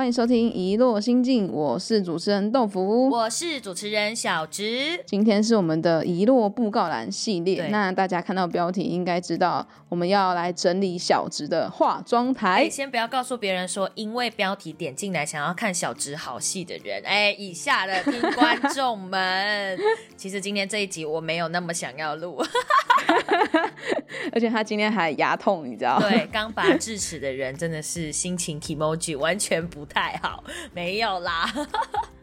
欢迎收听《一落心境》，我是主持人豆腐，我是主持人小直。今天是我们的遗落布告栏系列，那大家看到标题应该知道，我们要来整理小直的化妆台哎，。先不要告诉别人说，因为标题点进来想要看小直好戏的人，哎，以下的听观众们，其实今天这一集我没有那么想要录，而且他今天还牙痛，你知道？对，刚拔智齿的人真的是心情 emoji 完全不太好，没有啦。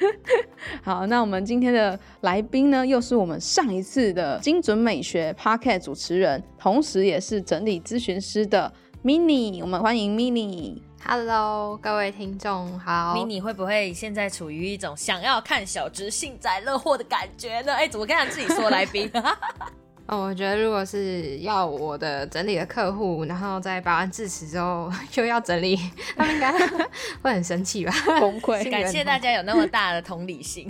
好，那我们今天的来宾呢，又是我们上一次的精准美学 Podcast 主持人，同时也是整理咨询师的 Mini。我们欢迎 Mini。Hello，各位听众好。mini 会不会现在处于一种想要看小直幸灾乐祸的感觉呢？哎，怎么跟他自己说来宾？哦，我觉得如果是要我的整理的客户，然后在拔完智齿之后 又要整理，他们应该 会很生气吧？崩溃感谢大家有那么大的同理心。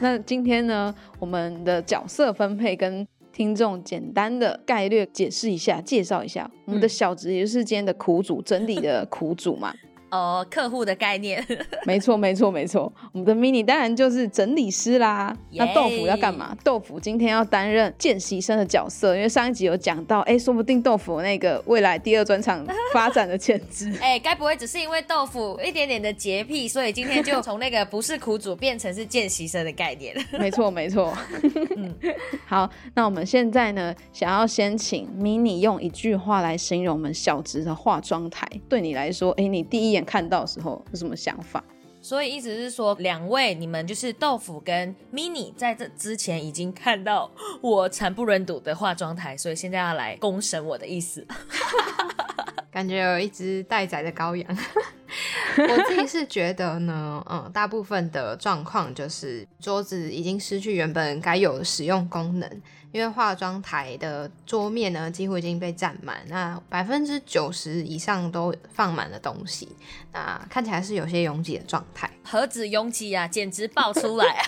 那今天呢，我们的角色分配跟听众简单的概略解释一下，介绍一下我们的小职，也就是今天的苦主，整理的苦主嘛。哦，客户的概念，没错，没错，没错。我们的 mini 当然就是整理师啦。那豆腐要干嘛？豆腐今天要担任见习生的角色，因为上一集有讲到，哎，说不定豆腐那个未来第二专场发展的潜质。哎，该不会只是因为豆腐一点点的洁癖，所以今天就从那个不是苦主变成是见习生的概念？没错，没错。嗯好，那我们现在呢，想要先请 mini 用一句话来形容我们小直的化妆台。对你来说，哎，你第一眼看到的时候有什么想法？所以意思是说，两位你们就是豆腐跟 mini 在这之前已经看到我惨不忍睹的化妆台，所以现在要来公审我的意思。感觉有一只待宰的羔羊。我自己是觉得呢，嗯，大部分的状况就是桌子已经失去原本该有的使用功能，因为化妆台的桌面呢几乎已经被占满，那百分之九十以上都放满了东西，那看起来是有些拥挤的状态。何止拥挤啊，简直爆出来！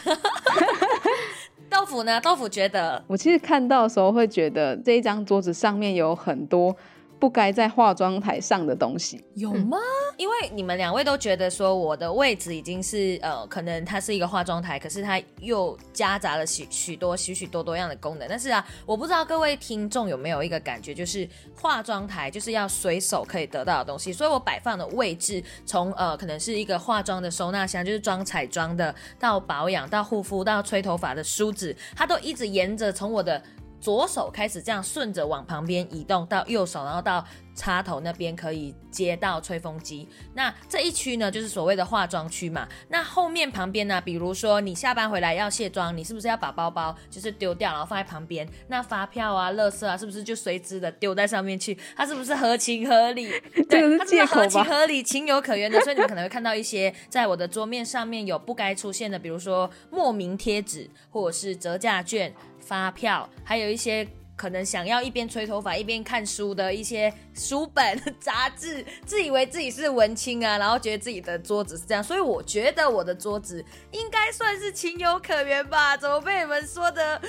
豆腐呢？豆腐觉得我其实看到的时候会觉得这一张桌子上面有很多不该在化妆台上的东西。有吗？因为你们两位都觉得说我的位置已经是呃，可能它是一个化妆台，可是它又夹杂了许许多许许多多样的功能。但是啊，我不知道各位听众有没有一个感觉，就是化妆台就是要随手可以得到的东西，所以我摆放的位置从呃可能是一个化妆的收纳箱，就是装彩妆的，到保养，到护肤，到吹头发的梳子，它都一直沿着从我的。左手开始这样顺着往旁边移动到右手，然后到插头那边可以接到吹风机。那这一区呢，就是所谓的化妆区嘛。那后面旁边呢，比如说你下班回来要卸妆，你是不是要把包包就是丢掉，然后放在旁边？那发票啊、垃圾啊，是不是就随之的丢在上面去？它是不是合情合理？对它是不是合情合理、情有可原的。所以你们可能会看到一些在我的桌面上面有不该出现的，比如说莫名贴纸，或者是折价券、发票，还有一些。可能想要一边吹头发一边看书的一些书本、杂志，自以为自己是文青啊，然后觉得自己的桌子是这样，所以我觉得我的桌子应该算是情有可原吧？怎么被你们说的？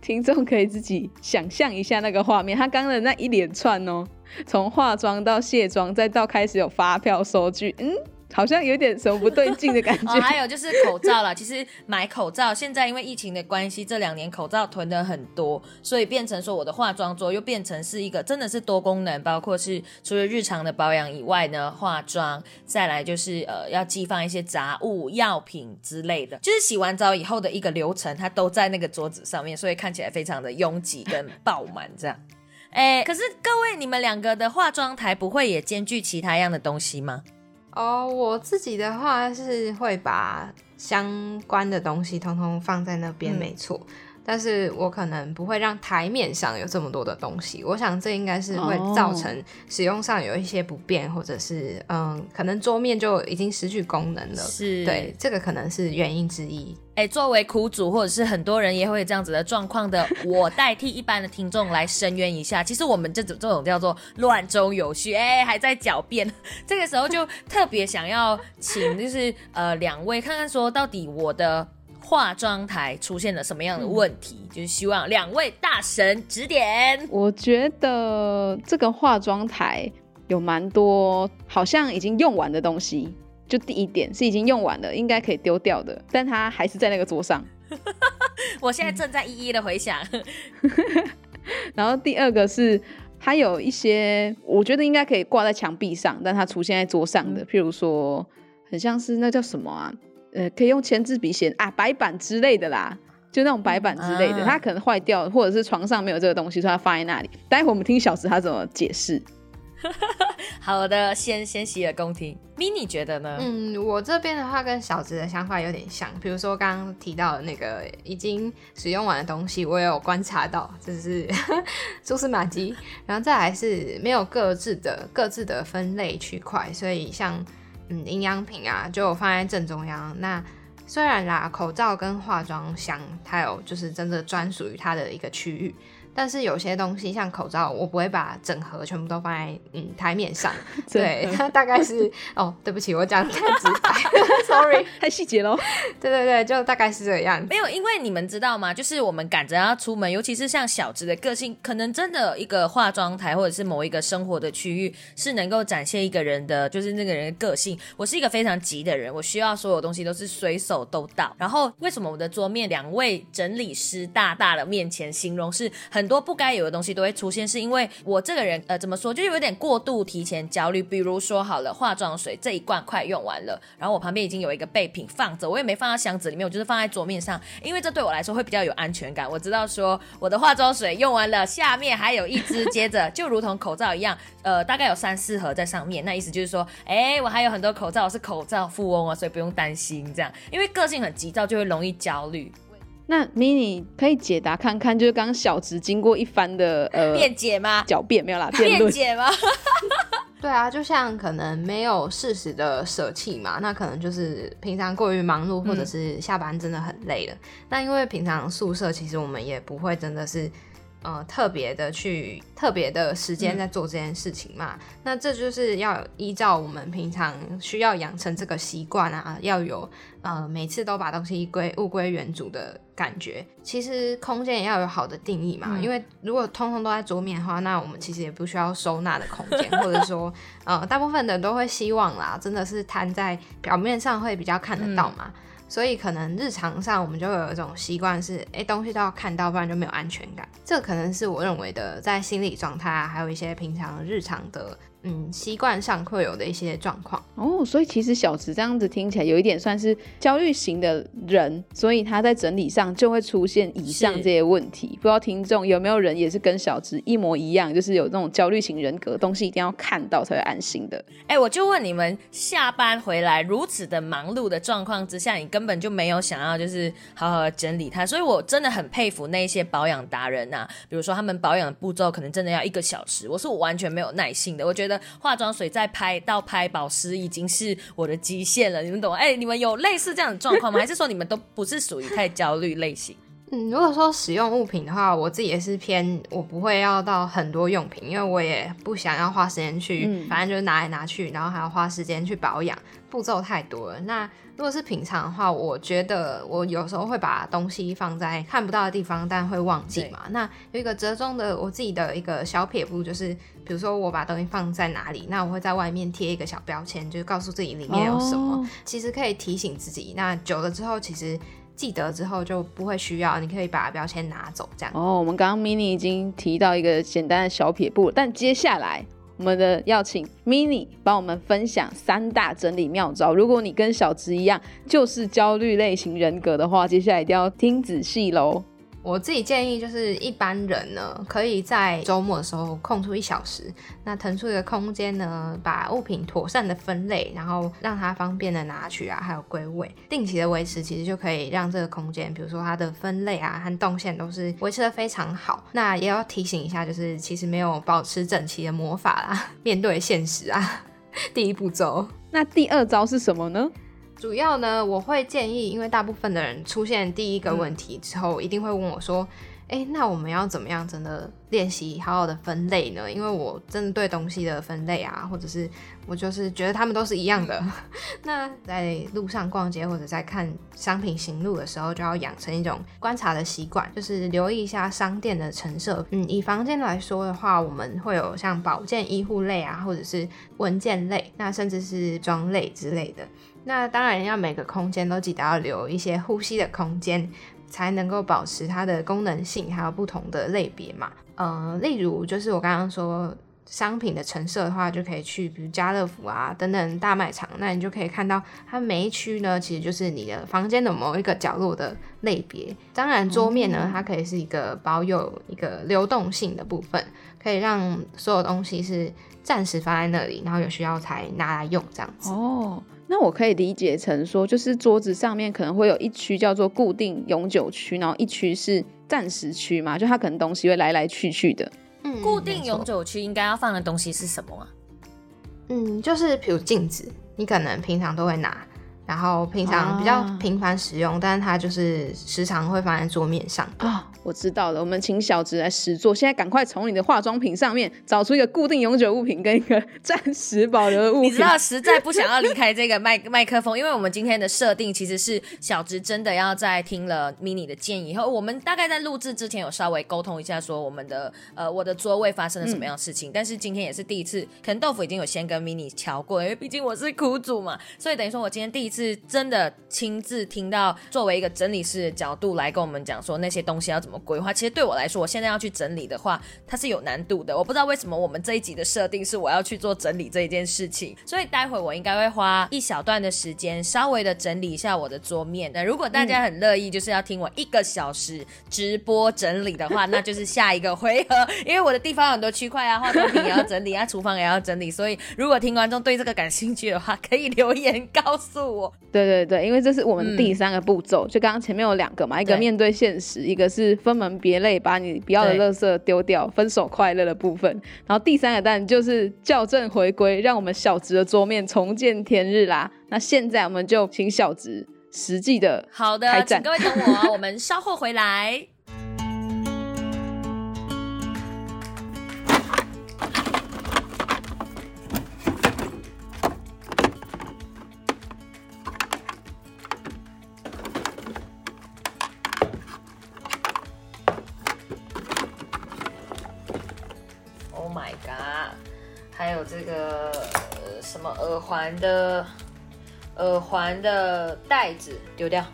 听众可以自己想象一下那个画面，他刚刚的那一连串哦，从化妆到卸妆，再到开始有发票收据，嗯，好像有点什么不对劲的感觉。还有就是口罩啦。其实买口罩，现在因为疫情的关系，这两年口罩囤的很多，所以变成说我的化妆桌又变成是一个真的是多功能，包括是除了日常的保养以外呢，化妆，再来就是呃要寄放一些杂物、药品之类的，就是洗完澡以后的一个流程，它都在那个桌子上面，所以看起来非常的拥挤跟爆满这样。哎，可是各位，你们两个的化妆台不会也兼具其他样的东西吗？哦，我自己的话是会把相关的东西通通放在那边，嗯没错。但是我可能不会让台面上有这么多的东西，我想这应该是会造成使用上有一些不便，或者是嗯，可能桌面就已经失去功能了。是对，这个可能是原因之一。哎，作为苦主或者是很多人也会有这样子的状况的，我代替一般的听众来声援一下。其实我们这种这种叫做乱中有序，哎，还在狡辩。这个时候就特别想要请，就是呃两位看看说到底我的化妆台出现了什么样的问题，就是希望两位大神指点。我觉得这个化妆台有蛮多好像已经用完的东西。就第一点是已经用完了，应该可以丢掉的，但它还是在那个桌上。我现在正在一一的回想。然后第二个是，它有一些我觉得应该可以挂在墙壁上，但它出现在桌上的，譬如说，很像是那叫什么啊？呃，可以用签字笔写啊，白板之类的啦，就那种白板之类的，它可能坏掉，或者是床上没有这个东西，所以它放在那里。待会我们听小池他怎么解释。好的，先先洗耳恭听。mini 觉得呢？嗯，我这边的话跟小直的想法有点像，比如说刚刚提到的那个已经使用完的东西，我也有观察到，就是 蛛丝马迹。然后再来是没有各自的各自的分类区块，所以像嗯营养品啊，就放在正中央。那虽然啦，口罩跟化妆箱它有就是真的专属于它的一个区域。但是有些东西像口罩，我不会把整盒全部都放在嗯台面上。对，大概是哦，对不起，我讲太直白，sorry，太细节喽。对对对，就大概是这个样子。没有，因为你们知道吗？就是我们赶着要出门，尤其是像小直的个性，可能真的一个化妆台或者是某一个生活的区域，是能够展现一个人的，就是那个人的个性。我是一个非常急的人，我需要所有东西都是随手都到。然后为什么我的桌面两位整理师大大的面前形容是很。很多不该有的东西都会出现，是因为我这个人呃怎么说，就有点过度提前焦虑。比如说好了，化妆水这一罐快用完了，然后我旁边已经有一个备品放着，我也没放到箱子里面，我就是放在桌面上，因为这对我来说会比较有安全感。我知道说我的化妆水用完了，下面还有一支，接着就如同口罩一样，呃，大概有三四盒在上面。那意思就是说，哎，我还有很多口罩，我是口罩富翁啊，所以不用担心这样。因为个性很急躁，就会容易焦虑。那 mini 可以解答看看，就是刚刚小直经过一番的呃辩解吗？狡辩没有啦，辩解吗？对啊，就像可能没有适时的舍弃嘛，那可能就是平常过于忙碌，或者是下班真的很累了。那因为平常宿舍其实我们也不会真的是。呃，特别的去特别的时间在做这件事情嘛？那这就是要依照我们平常需要养成这个习惯啊，要有呃每次都把东西归物归原主的感觉。其实空间也要有好的定义嘛，因为如果通通都在桌面的话，那我们其实也不需要收纳的空间，或者说呃大部分的人都会希望啦，真的是摊在表面上会比较看得到嘛。所以可能日常上我们就有一种习惯是，哎，东西都要看到，不然就没有安全感。这可能是我认为的，在心理状态啊，还有一些平常日常的。嗯，习惯上会有的一些状况哦，所以其实小池这样子听起来有一点算是焦虑型的人，所以他在整理上就会出现以上这些问题。不知道听众有没有人也是跟小池一模一样，就是有那种焦虑型人格，东西一定要看到才会安心的。哎，我就问你们，下班回来如此的忙碌的状况之下，你根本就没有想要就是好好的整理它，所以我真的很佩服那些保养达人呐。比如说他们保养的步骤可能真的要一个小时，我是我完全没有耐性的，我觉得。化妆水再拍到拍保湿已经是我的极限了，你们懂？哎，你们有类似这样的状况吗？还是说你们都不是属于太焦虑类型？嗯，如果说使用物品的话，我自己也是偏我不会要到很多用品，因为我也不想要花时间去，反正就是拿来拿去，然后还要花时间去保养，步骤太多了。那如果是平常的话，我觉得我有时候会把东西放在看不到的地方，但会忘记嘛。那有一个折中的我自己的一个小撇步，就是比如说我把东西放在哪里，那我会在外面贴一个小标签，就是告诉自己里面有什么，其实可以提醒自己。那久了之后，其实。记得之后就不会需要，你可以把标签拿走，这样。哦，我们刚刚 mini 已经提到一个简单的小撇步，但接下来我们的要请 mini 帮我们分享三大整理妙招。如果你跟小植一样就是焦虑类型人格的话，接下来一定要听仔细喽。我自己建议就是一般人呢，可以在周末的时候空出一小时，那腾出一个空间呢，把物品妥善的分类，然后让它方便的拿取啊，还有归位，定期的维持，其实就可以让这个空间，比如说它的分类啊和动线都是维持的非常好。那也要提醒一下，就是其实没有保持整齐的魔法啦，面对现实啊，第一步骤。那第二招是什么呢？主要呢，我会建议，因为大部分的人出现第一个问题之后，一定会问我说：“哎，那我们要怎么样真的练习好好的分类呢？因为我真的对东西的分类啊，或者是我就是觉得他们都是一样的。那在路上逛街或者在看商品行路的时候，就要养成一种观察的习惯，就是留意一下商店的陈设。嗯，以房间来说的话，我们会有像保健医护类啊，或者是文件类，那甚至是装类之类的。那当然要每个空间都记得要留一些呼吸的空间。才能够保持它的功能性，还有不同的类别嘛。嗯，例如就是我刚刚说商品的陈设的话，就可以去比如家乐福啊等等大卖场，那你就可以看到它每一区呢，其实就是你的房间的某一个角落的类别。当然桌面呢，它可以是一个保有一个流动性的部分，可以让所有东西是暂时放在那里，然后有需要才拿来用这样子。哦。那我可以理解成说，就是桌子上面可能会有一区叫做固定永久区，然后一区是暂时区嘛，就它可能东西会来来去去的。嗯，固定永久区应该要放的东西是什么啊？嗯，就是比如镜子，你可能平常都会拿。然后平常比较频繁使用，但是它就是时常会放在桌面上啊。我知道了，我们请小直来实做。现在赶快从你的化妆品上面找出一个固定永久物品跟一个暂时保留的物品。你知道，实在不想要离开这个麦 麦克风，因为我们今天的设定其实是小直真的要在听了 mini 的建议以后，我们大概在录制之前有稍微沟通一下，说我们的呃我的座位发生了什么样的事情。但是今天也是第一次，可能豆腐已经有先跟 mini 调过，因为毕竟我是苦主嘛，所以等于说我今天第一次。真的亲自听到，作为一个整理师的角度来跟我们讲说那些东西要怎么规划。其实对我来说，我现在要去整理的话，它是有难度的。我不知道为什么我们这一集的设定是我要去做整理这一件事情，所以待会我应该会花一小段的时间，稍微的整理一下我的桌面。那如果大家很乐意，就是要听我一个小时直播整理的话，那就是下一个回合。因为我的地方很多区块啊，化妆品也要整理啊，厨房也要整理，所以如果听观众对这个感兴趣的话，可以留言告诉我。对对对，因为这是我们第三个步骤，就刚刚前面有两个嘛，一个面对现实，一个是分门别类，把你不要的垃圾丢掉，分手快乐的部分。然后第三个蛋就是校正回归，让我们小直的桌面重见天日啦。那现在我们就请小直实际的好的，请各位等我，我们稍后回来。环的耳环的袋子丢掉，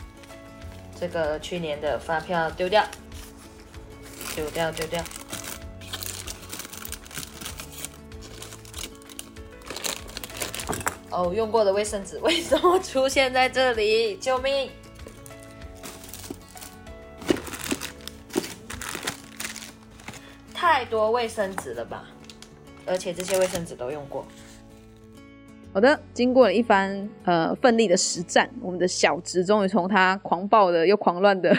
这个去年的发票丢掉，丢掉丢掉。哦，用过的卫生纸 为什么出现在这里？救命！太多卫生纸了吧？而且这些卫生纸都用过。好的，经过了一番呃奋力的实战，我们的小直终于从他狂暴的又狂乱的。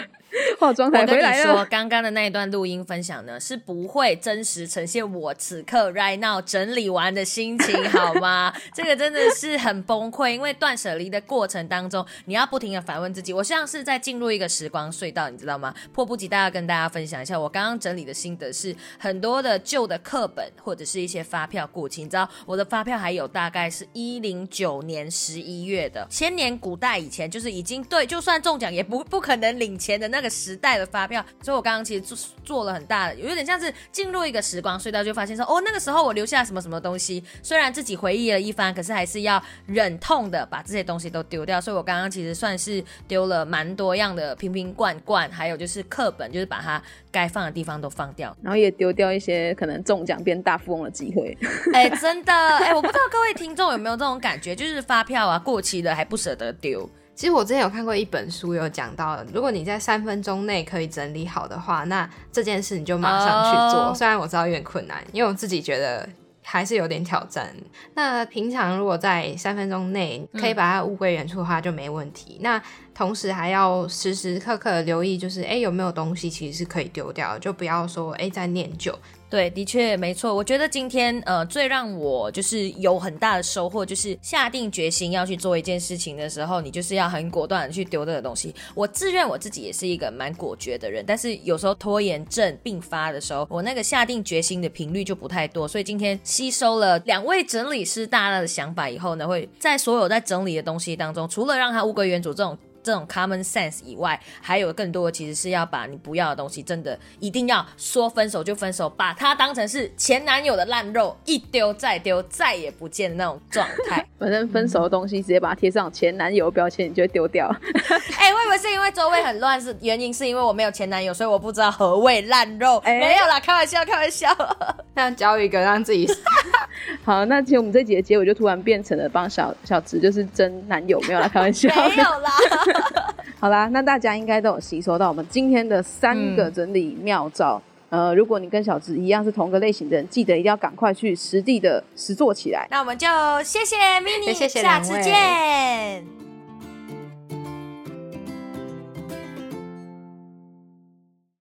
化妆台回来了。我跟你说，刚刚的那一段录音分享呢，是不会真实呈现我此刻 right now 整理完的心情，好吗？这个真的是很崩溃，因为断舍离的过程当中，你要不停的反问自己。我像是在进入一个时光隧道，你知道吗？迫不及待要跟大家分享一下我刚刚整理的心得，是很多的旧的课本或者是一些发票过期。你知道我的发票还有大概是一零九年十一月的，千年古代以前就是已经对，就算中奖也不不可能领钱的那个时。代的发票，所以我刚刚其实做做了很大的，有点像是进入一个时光隧道，就发现说，哦，那个时候我留下什么什么东西，虽然自己回忆了一番，可是还是要忍痛的把这些东西都丢掉。所以我刚刚其实算是丢了蛮多样的瓶瓶罐罐，还有就是课本，就是把它该放的地方都放掉，然后也丢掉一些可能中奖变大富翁的机会。哎，真的，哎，我不知道各位听众有没有这种感觉，就是发票啊过期了还不舍得丢。其实我之前有看过一本书，有讲到，如果你在三分钟内可以整理好的话，那这件事你就马上去做。虽然我知道有点困难，因为我自己觉得还是有点挑战。那平常如果在三分钟内可以把它物归原处的话，就没问题。那同时还要时时刻刻留意，就是哎有没有东西其实是可以丢掉，就不要说哎在念旧。对，的确没错。我觉得今天呃，最让我就是有很大的收获，就是下定决心要去做一件事情的时候，你就是要很果断的去丢这个东西。我自认我自己也是一个蛮果决的人，但是有时候拖延症并发的时候，我那个下定决心的频率就不太多。所以今天吸收了两位整理师大大的想法以后呢，会在所有在整理的东西当中，除了让它物归原主这种。这种 common sense 以外，还有更多的其实是要把你不要的东西，真的一定要说分手就分手，把它当成是前男友的烂肉，一丢再丢，再也不见的那种状态。反正分手的东西直接把它贴上前男友标签，你就会丢掉。哎，我以为是因为周围很乱，是原因是因为我没有前男友，所以我不知道何谓烂肉。没有啦，开玩笑，开玩笑。那教一个让自己好，那其实我们这集的结尾就突然变成了帮小小直就是真男友，没有啦，开玩笑。没有啦。好啦，那大家应该都有吸收到我们今天的三个整理妙招。呃，如果你跟小直一样是同个类型的人，记得一定要赶快去实地的实做起来。那我们就谢谢 mini，谢谢下次见。